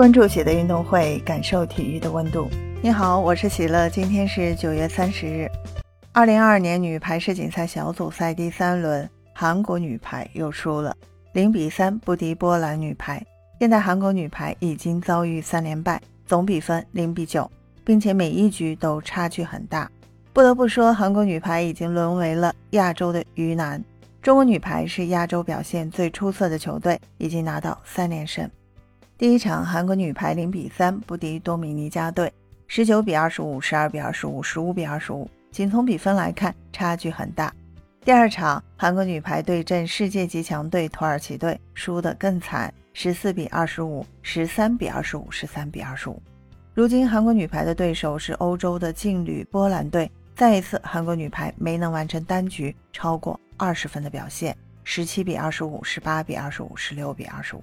关注喜乐运动会，感受体育的温度。你好，我是喜乐，今天是九月三十日。二零二二年女排世锦赛小组赛第三轮，韩国女排又输了，零比三不敌波兰女排。现在韩国女排已经遭遇三连败，总比分零比九，并且每一局都差距很大。不得不说，韩国女排已经沦为了亚洲的鱼腩。中国女排是亚洲表现最出色的球队，已经拿到三连胜。第一场，韩国女排零比三不敌多米尼加队，十九比二十五、十二比二十五、十五比二十五，仅从比分来看，差距很大。第二场，韩国女排对阵世界级强队土耳其队，输得更惨，十四比二十五、十三比二十五、十三比二十五。如今，韩国女排的对手是欧洲的劲旅波兰队，再一次，韩国女排没能完成单局超过二十分的表现，十七比二十五、十八比二十五、十六比二十五。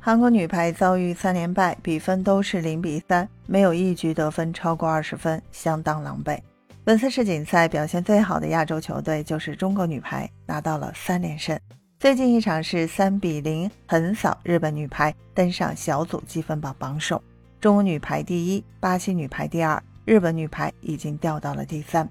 韩国女排遭遇三连败，比分都是零比三，没有一局得分超过二十分，相当狼狈。本次世锦赛表现最好的亚洲球队就是中国女排，拿到了三连胜。最近一场是三比零横扫日本女排，登上小组积分榜榜首。中国女排第一，巴西女排第二，日本女排已经掉到了第三。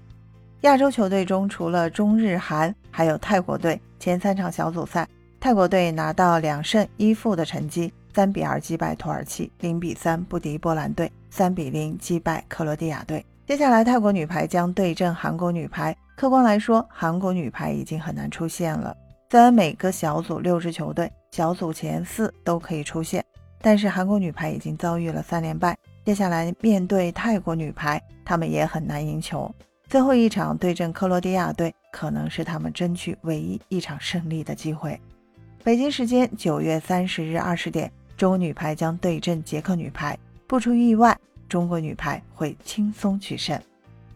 亚洲球队中，除了中日韩，还有泰国队。前三场小组赛。泰国队拿到两胜一负的成绩，三比二击败土耳其，零比三不敌波兰队，三比零击败克罗地亚队。接下来，泰国女排将对阵韩国女排。客观来说，韩国女排已经很难出现了。虽然每个小组六支球队，小组前四都可以出现，但是韩国女排已经遭遇了三连败。接下来面对泰国女排，他们也很难赢球。最后一场对阵克罗地亚队，可能是他们争取唯一一场胜利的机会。北京时间九月三十日二十点，中国女排将对阵捷克女排。不出意外，中国女排会轻松取胜。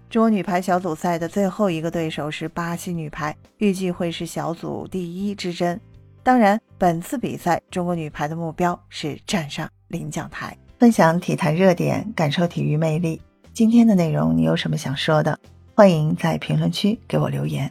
中国女排小组赛的最后一个对手是巴西女排，预计会是小组第一之争。当然，本次比赛中国女排的目标是站上领奖台。分享体坛热点，感受体育魅力。今天的内容你有什么想说的？欢迎在评论区给我留言。